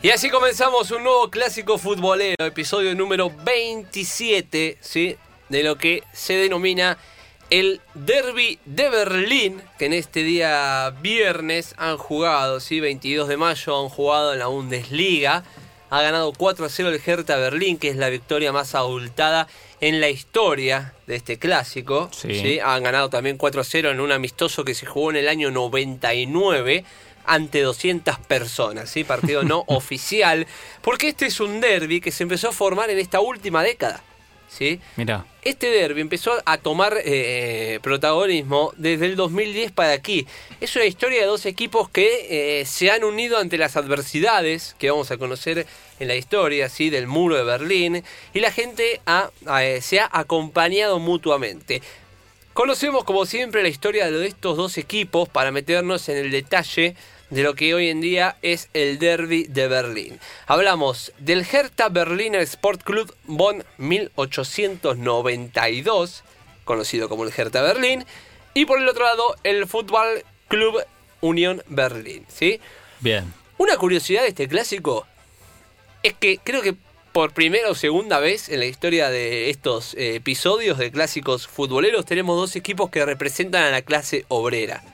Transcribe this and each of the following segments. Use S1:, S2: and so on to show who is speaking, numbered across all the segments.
S1: Y así comenzamos un nuevo clásico futbolero, episodio número 27, ¿sí? De lo que se denomina el Derby de Berlín, que en este día viernes han jugado, ¿sí? 22 de mayo han jugado en la Bundesliga. Ha ganado 4 a 0 el Hertha Berlín, que es la victoria más abultada en la historia de este clásico.
S2: Sí.
S1: Han ganado también 4 a 0 en un amistoso que se jugó en el año 99 ante 200 personas, ¿sí? partido no oficial, porque este es un derby que se empezó a formar en esta última década. ¿sí?
S2: Mira,
S1: Este derby empezó a tomar eh, protagonismo desde el 2010 para aquí. Es una historia de dos equipos que eh, se han unido ante las adversidades que vamos a conocer en la historia ¿sí? del muro de Berlín y la gente ha- eh, se ha acompañado mutuamente. Conocemos como siempre la historia de estos dos equipos para meternos en el detalle de lo que hoy en día es el Derby de Berlín. Hablamos del Hertha Berliner Sport Club Bonn 1892, conocido como el Hertha Berlín, y por el otro lado el Fútbol Club Unión Berlín, ¿sí?
S2: bien.
S1: Una curiosidad de este clásico es que creo que por primera o segunda vez en la historia de estos eh, episodios de clásicos futboleros tenemos dos equipos que representan a la clase obrera.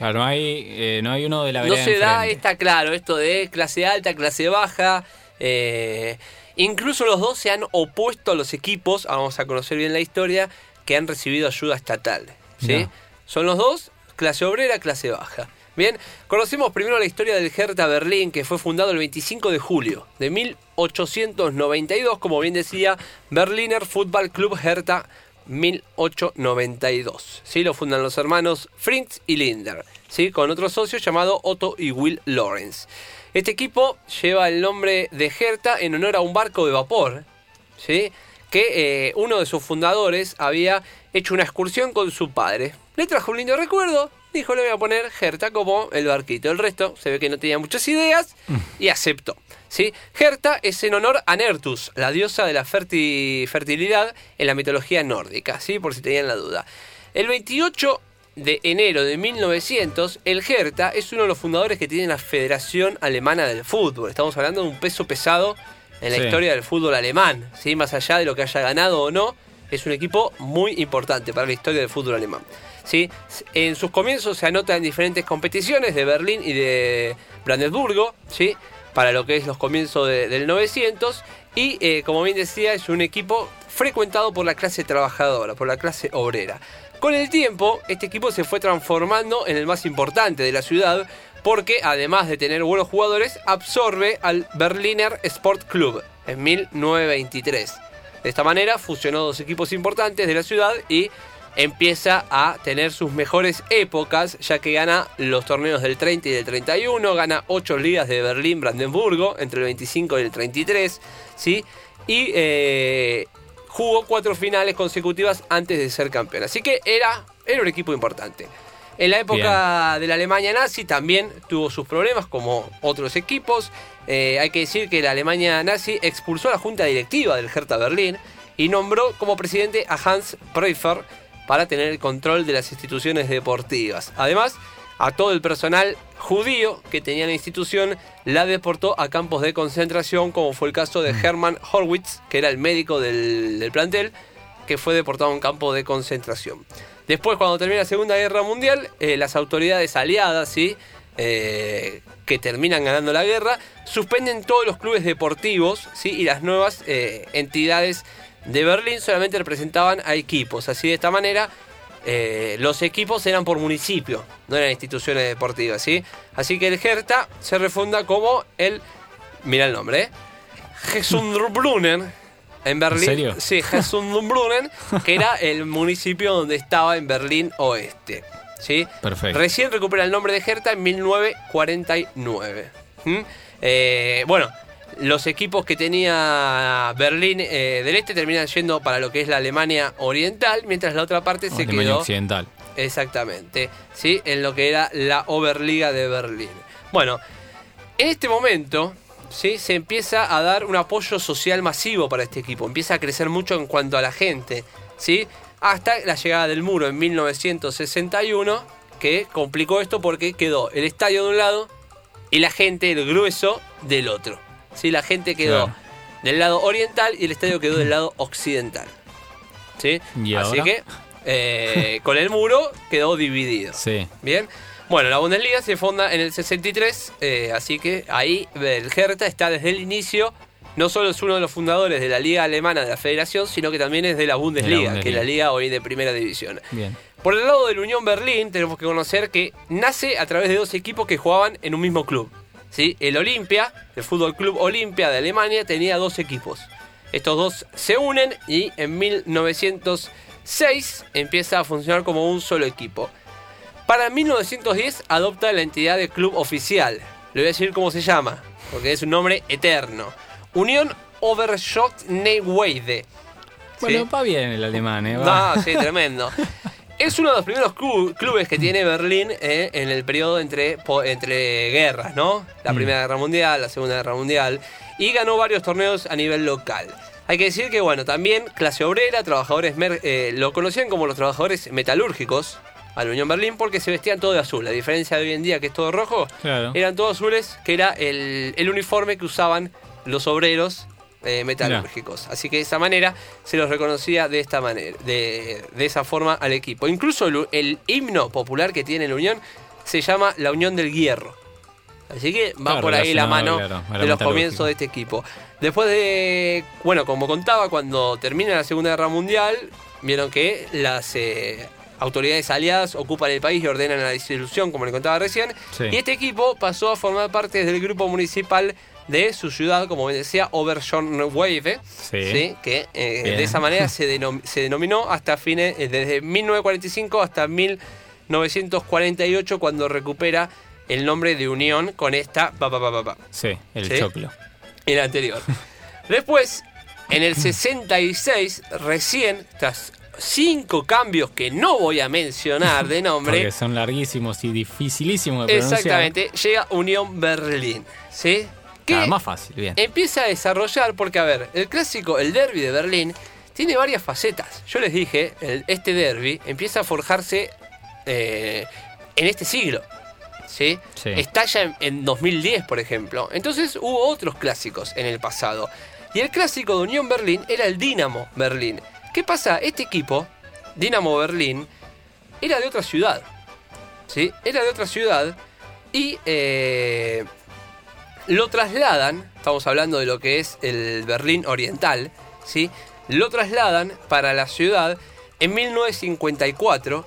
S2: Claro, no hay, eh, no hay uno de la
S1: No se da, está claro, esto de clase alta, clase baja. eh, incluso los dos se han opuesto a los equipos, vamos a conocer bien la historia, que han recibido ayuda estatal. ¿sí? Son los dos, clase obrera, clase baja. Bien, conocemos primero la historia del Hertha Berlín, que fue fundado el 25 de julio de 1892, como bien decía, Berliner Football Club Hertha 1892. ¿sí? Lo fundan los hermanos Fritz y Linder, ¿sí? con otro socio llamado Otto y Will Lawrence. Este equipo lleva el nombre de Hertha en honor a un barco de vapor, ¿sí? que eh, uno de sus fundadores había hecho una excursión con su padre. Le trajo un lindo recuerdo, dijo le voy a poner Hertha como el barquito. El resto se ve que no tenía muchas ideas y aceptó. ¿Sí? Hertha es en honor a Nertus, la diosa de la ferti- fertilidad en la mitología nórdica, ¿sí? por si tenían la duda. El 28 de enero de 1900, el Hertha es uno de los fundadores que tiene la Federación Alemana del Fútbol. Estamos hablando de un peso pesado en la
S2: Sí.
S1: historia del fútbol alemán, ¿sí? más allá de lo que haya ganado o no, es un equipo muy importante para la historia del fútbol alemán. ¿sí? En sus comienzos se anota en diferentes competiciones de Berlín y de Brandenburgo, ¿sí? Para lo que es los comienzos de- del 900, y eh, como bien decía, es un equipo frecuentado por la clase trabajadora, por la clase obrera. Con el tiempo, este equipo se fue transformando en el más importante de la ciudad, porque además de tener buenos jugadores, absorbe al Berliner Sport Club en 1923. De esta manera fusionó dos equipos importantes de la ciudad y empieza a tener sus mejores épocas, ya que gana los torneos del 30 y del 31, gana 8 ligas de Berlín-Brandenburgo entre el 25 y el 33, ¿sí? Y eh, jugó cuatro finales consecutivas antes de ser campeón. Así que era, era un equipo importante. En la época de la Alemania nazi también tuvo sus problemas como otros equipos. Eh, hay que decir que la Alemania nazi expulsó a la junta directiva del Hertha Berlín y nombró como presidente a Hans Pfeiffer para tener el control de las instituciones deportivas. Además, a todo el personal judío que tenía la institución la deportó a campos de concentración, como fue el caso de Hermann Horwitz, que era el médico del, del plantel, que fue deportado a un campo de concentración. Después, cuando termina la Segunda Guerra Mundial, eh, las autoridades aliadas, ¿sí? Eh, que terminan ganando la guerra, suspenden todos los clubes deportivos ¿sí? y las nuevas eh, entidades de Berlín solamente representaban a equipos. Así de esta manera, eh, los equipos eran por municipio, no eran instituciones deportivas. ¿sí? Así que el Hertha se refunda como el, mira el nombre, ¿eh? Gesundbrunnen en Berlín.
S2: serio?
S1: Sí, Hesundbrunnen, que era el municipio donde estaba en Berlín Oeste. ¿sí?
S2: Perfecto.
S1: Recién recupera el nombre de Hertha en 1949. ¿Mm? Eh, bueno, los equipos que tenía Berlín eh, del Este terminan yendo para lo que es la Alemania Oriental, mientras la otra parte se
S2: Alemania
S1: quedó
S2: Occidental.
S1: exactamente, ¿sí? en lo que era la Oberliga de Berlín. Bueno, en este momento ¿sí? se empieza a dar un apoyo social masivo para este equipo, empieza a crecer mucho en cuanto a la gente, ¿sí? hasta la llegada del muro en 1961, que complicó esto porque quedó el estadio de un lado y la gente, el grueso, del otro. ¿Sí? La gente quedó
S2: Claro.
S1: del lado oriental y el estadio quedó del lado occidental. ¿sí?
S2: ¿Y
S1: Así
S2: ahora?
S1: que eh, con el muro quedó dividido.
S2: Sí.
S1: Bien. Bueno, la Bundesliga se funda en el 63, eh, así que ahí el Hertha está desde el inicio. No solo es uno de los fundadores de la Liga Alemana de la Federación, sino que también es de la Bundesliga,
S2: Bundesliga.
S1: que es la liga hoy de primera división.
S2: Bien.
S1: Por el lado del Unión Berlín, tenemos que conocer que nace a través de dos equipos que jugaban en un mismo club. ¿Sí? El Olimpia, el Fútbol Club Olimpia de Alemania, tenía dos equipos. Estos dos se unen y en 1906 empieza a funcionar como un solo equipo. Para 1910 adopta la entidad de club oficial. Le voy a decir cómo se llama, porque es un nombre eterno. Unión Overschott Neuweide.
S2: Bueno,
S1: ¿Sí?
S2: va bien el alemán, ¿eh? Va.
S1: No, sí, tremendo. Es uno de los primeros clu- clubes que tiene Berlín eh, en el periodo entre, entre guerras, ¿no? La
S2: Mm.
S1: Primera Guerra Mundial, la Segunda Guerra Mundial. Y ganó varios torneos a nivel local. Hay que decir que, bueno, también clase obrera, trabajadores, mer- eh, lo conocían como los trabajadores metalúrgicos a la Unión Berlín porque se vestían todo de azul. A diferencia de hoy en día que es todo rojo,
S2: Claro.
S1: eran todos azules, que era el, el uniforme que usaban los obreros eh, metalúrgicos. Así que de esa manera se los reconocía de esta manera, de, de esa forma al equipo. Incluso el, el himno popular que tiene la Unión se llama la Unión del Hierro. Así que va
S2: Claro,
S1: por ahí la mano
S2: claro,
S1: de los comienzos de este equipo. Después de, bueno, como contaba, cuando termina la Segunda Guerra Mundial, vieron que las eh, autoridades aliadas ocupan el país y ordenan la disolución, como le contaba recién.
S2: Sí.
S1: Y este equipo pasó a formar parte del grupo municipal de su ciudad, como bien decía, Oberschornweive,
S2: Sí.
S1: ¿sí? que eh, de esa manera se, denom- se denominó hasta fines, eh, desde 1945 hasta 1948, cuando recupera el nombre de Unión con esta pa, pa,
S2: Sí, el
S1: Sí.
S2: choclo.
S1: el anterior. Después, en el 66, recién, tras cinco cambios que no voy a mencionar de nombre,
S2: Porque son larguísimos y dificilísimos de pronunciar.
S1: exactamente, llega Unión Berlín. ¿Sí?
S2: Claro, más fácil, bien.
S1: empieza a desarrollar, porque a ver, el clásico, el derby de Berlín, tiene varias facetas. Yo les dije, el- este derby empieza a forjarse eh, en este siglo. ¿sí?
S2: Sí.
S1: Estalla en, en 2010, por ejemplo. Entonces hubo otros clásicos en el pasado. Y el clásico de Unión Berlín era el Dinamo Berlín. ¿Qué pasa? Este equipo, Dinamo Berlín, era de otra ciudad. ¿sí? Era de otra ciudad y eh, lo trasladan, estamos hablando de lo que es el Berlín Oriental, ¿sí? lo trasladan para la ciudad en 1954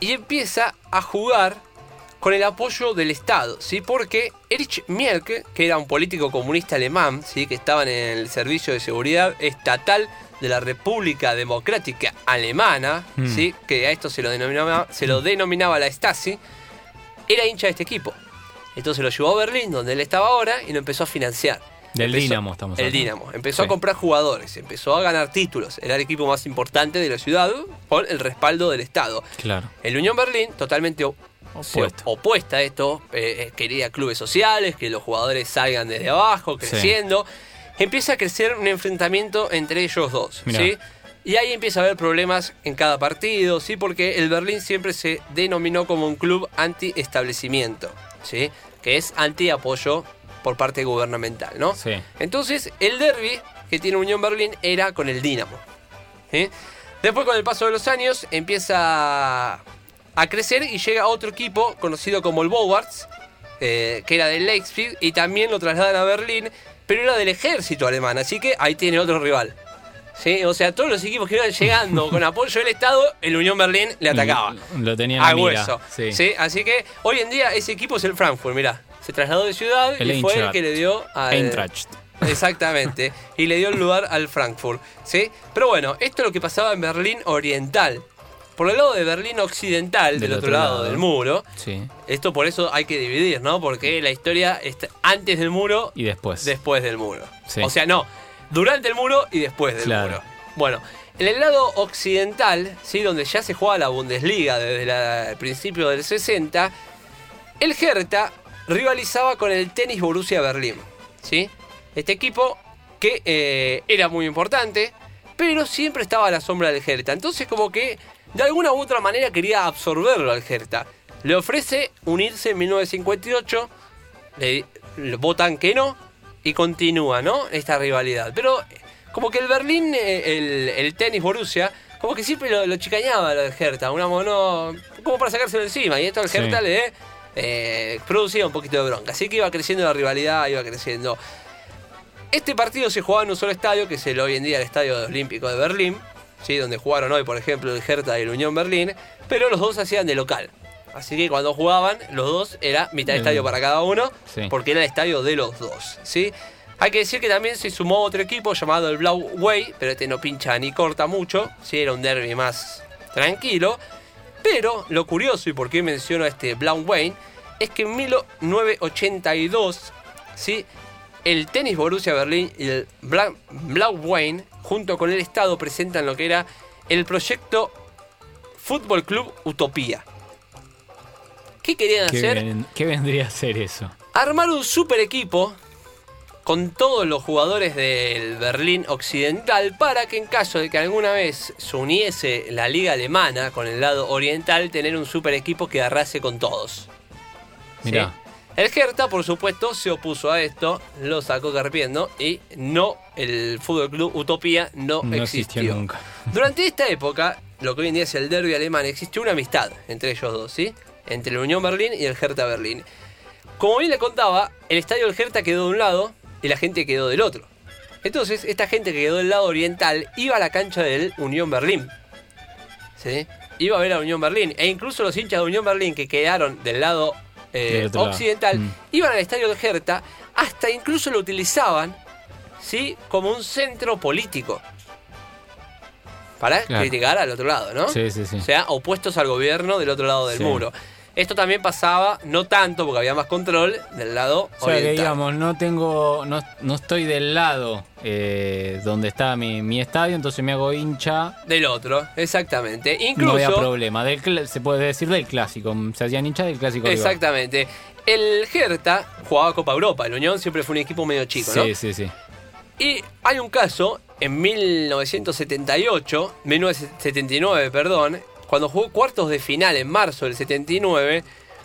S1: y empieza a jugar con el apoyo del Estado, ¿sí? porque Erich Mielke, que era un político comunista alemán, ¿sí? que estaba en el Servicio de Seguridad Estatal de la República Democrática Alemana,
S2: Mm.
S1: ¿sí? que a esto se lo denominaba, se lo denominaba la Stasi, era hincha de este equipo. Entonces lo llevó a Berlín, donde él estaba ahora, y lo empezó a financiar.
S2: Del Dinamo estamos
S1: El. Dinamo. Empezó a comprar jugadores, empezó a ganar títulos. Era el equipo más importante de la ciudad con el respaldo del Estado.
S2: Claro.
S1: El Unión Berlín, totalmente se
S2: Opuesto.
S1: opuesta a esto, eh, quería clubes sociales, que los jugadores salgan desde abajo,
S2: Sí.
S1: creciendo. Empieza a crecer un enfrentamiento entre ellos dos. ¿sí? Y ahí empieza a haber problemas en cada partido, ¿sí? Porque el Berlín siempre se denominó como un club anti-establecimiento, ¿sí? Que es anti-apoyo por parte gubernamental, ¿no?
S2: Sí.
S1: Entonces, el derby que tiene Unión Berlín era con el Dinamo. ¿sí? Después, con el paso de los años, empieza a crecer y llega otro equipo conocido como el Bowarts, eh, que era del Leipzig, y también lo trasladan a Berlín, pero era del ejército alemán, así que ahí tiene otro rival. ¿Sí? O sea, todos los equipos que iban llegando con apoyo del Estado, el Unión Berlín le atacaba.
S2: Lo tenía en
S1: A
S2: mira.
S1: hueso.
S2: Sí.
S1: ¿sí? Así que hoy en día ese equipo es el Frankfurt, mirá. Se trasladó de ciudad
S2: El
S1: y fue el que le dio al,
S2: Eintracht.
S1: exactamente, y le dio el lugar al Frankfurt, ¿sí? Pero bueno, esto es lo que pasaba en Berlín Oriental. Por el lado de Berlín Occidental, del, otro, lado, del muro,
S2: Sí.
S1: esto por eso hay que dividir, ¿no? Porque la historia está antes del muro,
S2: Y después.
S1: después del muro.
S2: Sí.
S1: O sea, no, durante el muro y después del
S2: Claro.
S1: muro. Bueno, en el lado occidental, ¿sí? donde ya se juega la Bundesliga desde la- el principio del 60, el Hertha rivalizaba con el Tenis Borussia Berlín. ¿sí? Este equipo que eh, era muy importante, pero siempre estaba a la sombra del Hertha. Entonces como que de alguna u otra manera quería absorberlo al Hertha. Le ofrece unirse en 1958, le, le votan que no y continúa, ¿no? Esta rivalidad. Pero como que el Berlín, eh, el, el tenis Borussia, como que siempre lo, lo chicañaba lo del Hertha, una mono, como para sacárselo encima. Y esto al
S2: Sí.
S1: Hertha le eh, producía un poquito de bronca. Así que iba creciendo la rivalidad, iba creciendo. Este partido se jugaba en un solo estadio, que es el hoy en día el Estadio Olímpico de Berlín, ¿sí? donde jugaron hoy, por ejemplo, el Hertha y el Unión Berlín, pero los dos hacían de local. Así que cuando jugaban, los dos era mitad de estadio para cada uno,
S2: Sí.
S1: porque era el estadio de los dos. ¿sí? Hay que decir que también se sumó otro equipo llamado el Blau Way, pero este no pincha ni corta mucho, ¿sí? era un derby más tranquilo. Pero lo curioso y por qué menciono a este Blau Wayne es que en 1982, ¿sí? el tenis Borussia Berlín y el Bla- Blau Wayne, junto con el Estado, presentan lo que era el proyecto Fútbol Club Utopía. ¿Qué querían
S2: ¿Qué,
S1: hacer?
S2: ven- qué vendría a ser eso?
S1: Armar un super equipo con todos los jugadores del Berlín Occidental para que en caso de que alguna vez se uniese la liga alemana con el lado oriental, tener un super equipo que arrase con todos. ¿Sí?
S2: Mirá.
S1: El Hertha, por supuesto, se opuso a esto, lo sacó carpiendo y no, el Fútbol Club Utopía no,
S2: No
S1: existió.
S2: existió nunca.
S1: Durante esta época, lo que hoy en día es el derby alemán, existió una amistad entre ellos dos, ¿sí? Entre la Unión Berlín y el Hertha Berlín. Como bien le contaba, el estadio del Hertha quedó de un lado y la gente quedó del otro. Entonces, esta gente que quedó del lado oriental iba a la cancha del Unión Berlín. ¿Sí? Iba a ver a Unión Berlín. E incluso los hinchas de Unión Berlín que quedaron del lado eh, occidental
S2: Mm.
S1: iban al estadio del Hertha, hasta incluso lo utilizaban ¿sí? como un centro político. Para
S2: Claro.
S1: criticar al otro lado, ¿no?
S2: Sí, sí, sí.
S1: O sea, opuestos al gobierno del otro lado del
S2: Sí.
S1: muro. Esto también pasaba, no tanto porque había más control, del lado
S2: O sea que digamos, no tengo, no, no estoy del lado eh, donde está mi, mi estadio, entonces me hago hincha.
S1: Del otro, exactamente.
S2: No
S1: Incluso,
S2: había problema. Del, se puede decir del clásico. Se hacían hincha del clásico. rival.
S1: exactamente. El Hertha jugaba Copa Europa, el Unión siempre fue un equipo medio chico, ¿no?
S2: Sí, sí, sí.
S1: Y hay un caso en 1978, 1979, perdón, cuando jugó cuartos de final en marzo del 79,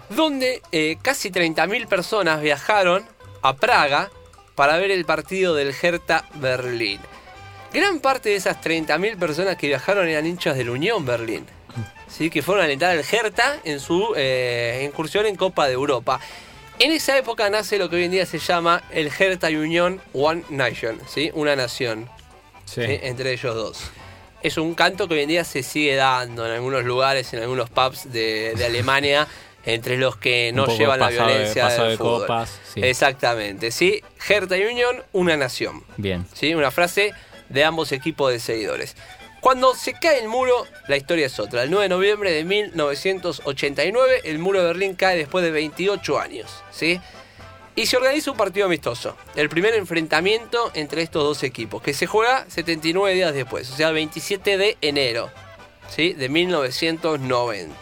S1: donde eh, casi 30.000 personas viajaron a Praga para ver el partido del Hertha Berlín. Gran parte de esas 30.000 personas que viajaron eran hinchas del Unión Berlín. ¿sí? que fueron a alentar al Hertha en su eh, incursión en Copa de Europa. En esa época nace lo que hoy en día se llama el Hertha Union One Nation, ¿sí? una nación
S2: Sí.
S1: ¿sí? entre ellos dos. Es un canto que hoy en día se sigue dando en algunos lugares, en algunos pubs de, de Alemania, entre los que no llevan la
S2: de-
S1: violencia
S2: pasado
S1: del
S2: de
S1: fútbol.
S2: copas, sí.
S1: Exactamente, ¿sí? Hertha Union, una nación.
S2: Bien.
S1: ¿sí? Una frase de ambos equipos de seguidores. Cuando se cae el muro, la historia es otra. El 9 de noviembre de 1989, el muro de Berlín cae después de 28 años, ¿sí? Y se organiza un partido amistoso. El primer enfrentamiento entre estos dos equipos, que se juega 79 días después, o sea, 27 de enero, ¿sí? De 1990.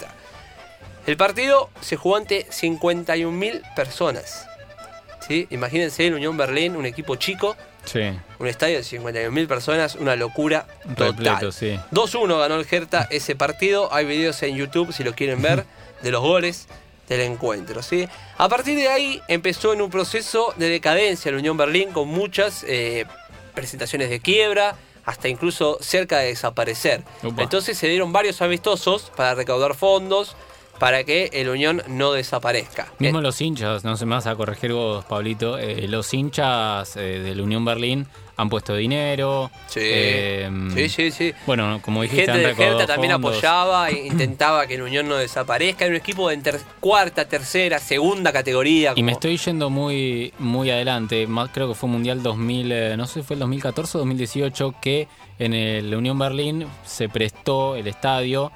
S1: El partido se jugó ante 51.000 personas. ¿sí? Imagínense el Unión Berlín, un equipo chico,
S2: Sí.
S1: un estadio de 51.000 personas, una locura total.
S2: Sí.
S1: 2-1 ganó el Hertha ese partido. Hay videos en YouTube si lo quieren ver de los goles del encuentro. ¿sí? A partir de ahí empezó en un proceso de decadencia la Unión Berlín con muchas eh, presentaciones de quiebra, hasta incluso cerca de desaparecer. Entonces se dieron varios amistosos para recaudar fondos, para que el Unión no desaparezca.
S2: Mismo
S1: Eh,
S2: los hinchas, no se me vas a corregir vos, Pablito, eh, los hinchas eh, del Unión Berlín han puesto dinero.
S1: Sí,
S2: eh,
S1: sí, sí, sí.
S2: Bueno, como dijiste,
S1: Gente de Hertha también
S2: fondos.
S1: apoyaba intentaba que el Unión no desaparezca. Era un equipo de ter- cuarta, tercera, segunda categoría.
S2: Y me estoy yendo muy muy adelante, más, creo que fue Mundial 2000, eh, no sé si fue el 2014 o 2018, que en el Unión Berlín se prestó el estadio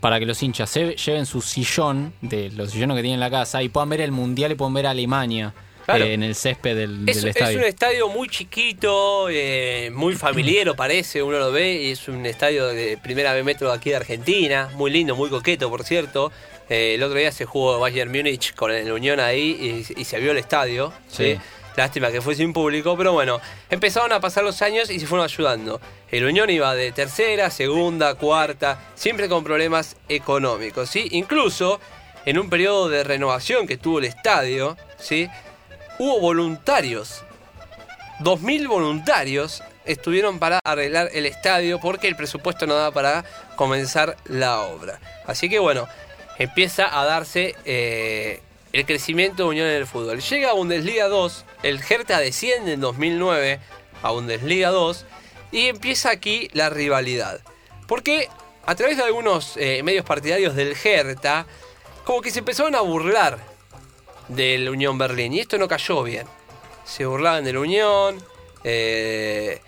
S2: para que los hinchas se lleven su sillón, de los sillones que tienen en la casa, y puedan ver el Mundial y puedan ver a Alemania
S1: Claro.
S2: eh, en el césped del,
S1: Es,
S2: del
S1: es un estadio muy chiquito, eh, muy familiero parece, uno lo ve, y es un estadio de primera B metro aquí de Argentina, muy lindo, muy coqueto, por cierto. Eh, el otro día se jugó Bayern Múnich con el Unión ahí y, y se vio el estadio. ¿sí?
S2: Sí.
S1: Lástima que fue sin público, pero bueno, empezaron a pasar los años y se fueron ayudando. El Unión iba de tercera, segunda, cuarta, siempre con problemas económicos, ¿sí? Incluso en un periodo de renovación que tuvo el estadio, ¿sí? Hubo voluntarios 2.000 voluntarios estuvieron para arreglar el estadio porque el presupuesto no daba para comenzar la obra. Así que bueno, empieza a darse eh, el crecimiento de Unión en el fútbol. Llega a Bundesliga 2, el Hertha desciende en 2009 a Bundesliga 2 y empieza aquí la rivalidad. Porque a través de algunos eh, medios partidarios del Hertha, como que se empezaron a burlar del Unión Berlín y esto no cayó bien se burlaban de la Unión, eh,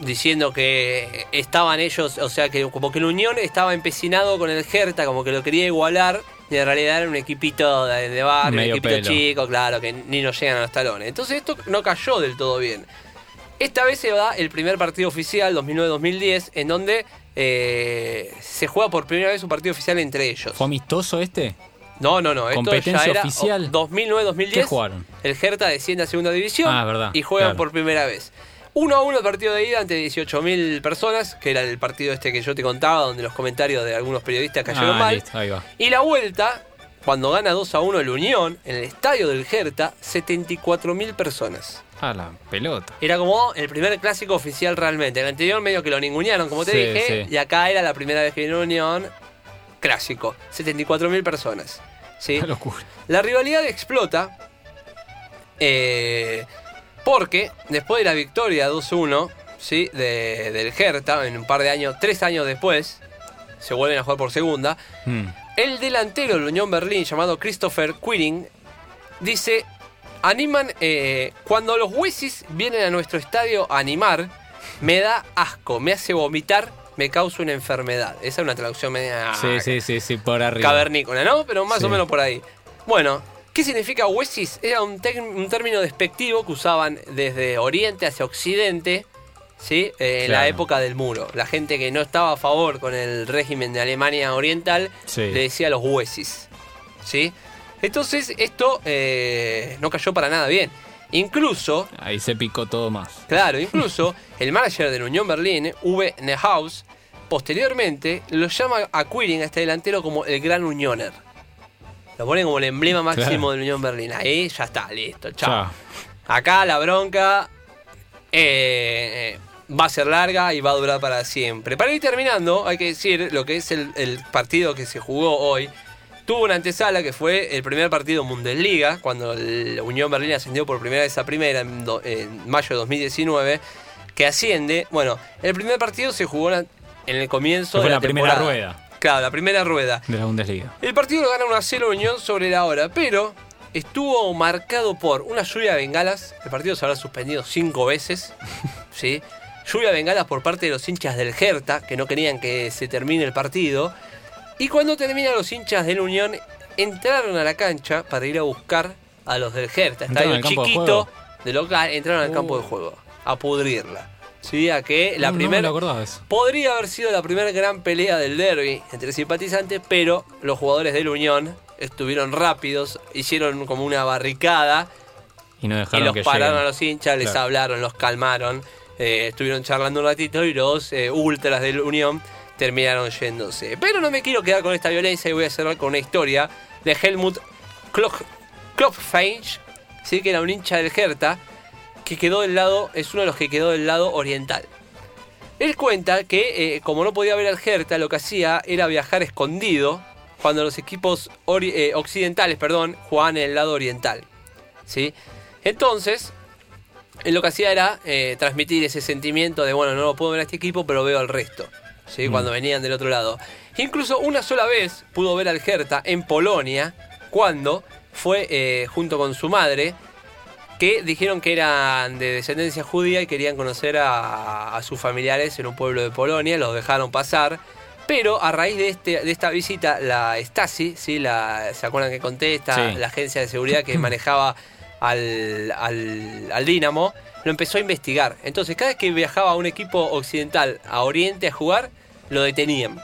S1: diciendo que estaban ellos, o sea, que como que la Unión estaba empecinado con el Hertha, como que lo quería igualar, y en realidad era un equipito de, de barrio, un equipito
S2: pelo.
S1: chico, claro, que ni nos llegan a los talones. Entonces esto no cayó del todo bien. Esta vez se da el primer partido oficial, 2009-2010, en donde eh, se juega por primera vez un partido oficial entre ellos.
S2: ¿Fue amistoso este?
S1: No, no, no. Esto
S2: ¿Competencia
S1: ya era
S2: oficial?
S1: 2009-2010.
S2: ¿Qué jugaron?
S1: El Hertha desciende a segunda división
S2: Ah, verdad,
S1: y juegan
S2: claro.
S1: por primera vez. 1 a 1 el partido de ida ante 18.000 personas, que era el partido este que yo te contaba, donde los comentarios de algunos periodistas cayeron
S2: Ah,
S1: mal.
S2: listo, ahí va.
S1: Y la vuelta, cuando gana 2 a 1 el Unión, en el estadio del Hertha, 74.000 personas.
S2: Ah, la pelota.
S1: Era como el primer clásico oficial realmente. El anterior medio que lo ningunearon, como te
S2: Sí,
S1: dije,
S2: sí.
S1: y acá era la primera vez que vino Unión, clásico. 74.000 personas. ¿sí?
S2: Locura.
S1: La rivalidad explota eh, porque después de la victoria 2-1 ¿sí? de, del Hertha, en un par de años, tres años después, se vuelven a jugar por segunda,
S2: Mm.
S1: el delantero del Unión Berlín llamado Christopher Quiring dice, animan, eh, cuando los Huesis vienen a nuestro estadio a animar, me da asco, me hace vomitar, me causa una enfermedad. Esa es una traducción media
S2: Sí, sí, sí, sí, por arriba.
S1: cavernícola, ¿no? Pero más
S2: Sí.
S1: o menos por ahí. Bueno, ¿qué significa Huesis? Era un, término despectivo que usaban desde Oriente hacia Occidente, ¿sí? Eh, en la época del muro. La gente que no estaba a favor con el régimen de Alemania Oriental
S2: Sí.
S1: le decía los Huesis, ¿sí? Entonces esto eh, no cayó para nada bien. Incluso
S2: Ahí se picó todo más.
S1: Claro, incluso el manager de la Unión Berlín, Uwe Neuhaus, posteriormente lo llama a Quiring, a este delantero, como el gran Unioner. Lo pone como el emblema máximo
S2: Claro.
S1: de la Unión Berlín. Ahí ya está, listo, chao. Acá la bronca eh, va a ser larga y va a durar para siempre. Para ir terminando, hay que decir lo que es el, el partido que se jugó hoy. Tuvo una antesala que fue el primer partido en Bundesliga, cuando la Unión Berlín ascendió por primera vez a primera en, do- en mayo de 2019, que asciende. Bueno, el primer partido se jugó en el comienzo
S2: Fue
S1: de la,
S2: la primera rueda.
S1: Claro, la primera rueda.
S2: De la Bundesliga.
S1: El partido lo gana 1 a 0 Unión sobre la hora, pero estuvo marcado por una lluvia de bengalas. El partido se habrá suspendido cinco veces. ¿sí? Lluvia de bengalas por parte de los hinchas del Hertha, que no querían que se termine el partido. Y cuando terminan los hinchas de la Unión, entraron a la cancha para ir a buscar a los del Hertha.
S2: ¿Entraron
S1: Estadio
S2: de
S1: chiquito de local, entraron al
S2: Uh.
S1: campo de juego a pudrirla. ¿Sí? A que la
S2: No, no me
S1: primera.
S2: eso.
S1: Podría haber sido la primera gran pelea del derby entre simpatizantes, pero los jugadores de la Unión estuvieron rápidos, hicieron como una barricada
S2: Y no
S1: y
S2: dejaron
S1: los
S2: que
S1: pararon
S2: lleguen.
S1: a los hinchas, les
S2: Claro.
S1: hablaron, los calmaron, eh, estuvieron charlando un ratito y los eh, ultras de la Unión terminaron yéndose. Pero no me quiero quedar con esta violencia y voy a cerrar con una historia de Helmut Klopfensch, ¿sí? que era un hincha del Hertha, que quedó del lado, es uno de los que quedó del lado oriental. Él cuenta que, eh, como no podía ver al Hertha, lo que hacía era viajar escondido, cuando los equipos eh, occidentales perdón, jugaban en el lado oriental. ¿sí? Entonces, él lo que hacía era eh, transmitir ese sentimiento de, bueno, no lo puedo ver a este equipo, pero veo al resto. ¿Sí?
S2: Mm.
S1: Cuando venían del otro lado. Incluso una sola vez pudo ver al Hertha en Polonia, cuando fue eh, junto con su madre, que dijeron que eran de descendencia judía y querían conocer a, a sus familiares en un pueblo de Polonia, los dejaron pasar. Pero a raíz de, este, de esta visita, la Stasi, ¿sí? la, ¿se acuerdan que conté? Esta,
S2: Sí.
S1: La agencia de seguridad que manejaba al, al, al Dinamo, lo empezó a investigar. Entonces, cada vez que viajaba un equipo occidental a Oriente a jugar, lo detenían.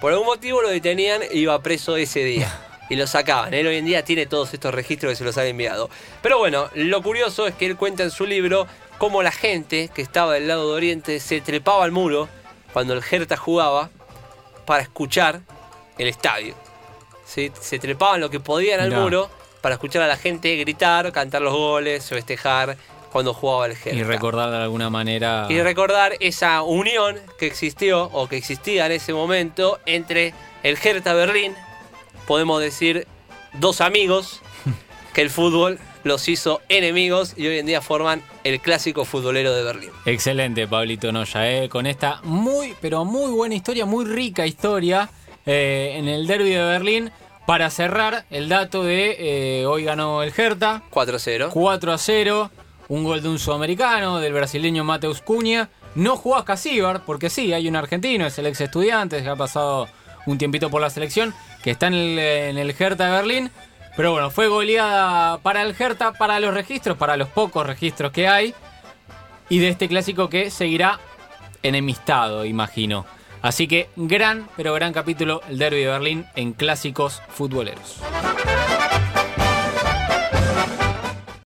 S1: Por algún motivo lo detenían e iba preso ese día. Y lo sacaban. Él hoy en día tiene todos estos registros que se los han enviado. Pero bueno, lo curioso es que él cuenta en su libro cómo la gente que estaba del lado de Oriente se trepaba al muro cuando el Hertha jugaba para escuchar el estadio. ¿Sí? Se trepaban lo que podían al muro para escuchar a la gente gritar, cantar los goles, festejar cuando jugaba el Hertha.
S2: Y recordar de alguna manera.
S1: Y recordar esa unión que existió o que existía en ese momento entre el Hertha Berlín, podemos decir dos amigos, que el fútbol los hizo enemigos y hoy en día forman el clásico futbolero de Berlín.
S2: Excelente, Pablito Noya, eh, con esta muy, pero muy buena historia, muy rica historia eh, en el derby de Berlín. Para cerrar, el dato de eh, hoy ganó el Hertha
S1: 4-0.
S2: 4 a 0, un gol de un sudamericano, del brasileño Mateus Cunha. No jugó a porque sí, hay un argentino, es el ex estudiante, que ha pasado un tiempito por la selección, que está en el, en Hertha de Berlín. Pero bueno, fue goleada para el Hertha, para los registros, para los pocos registros que hay. Y de este clásico que seguirá enemistado, imagino. Así que gran, pero gran capítulo el Derby de Berlín en clásicos futboleros.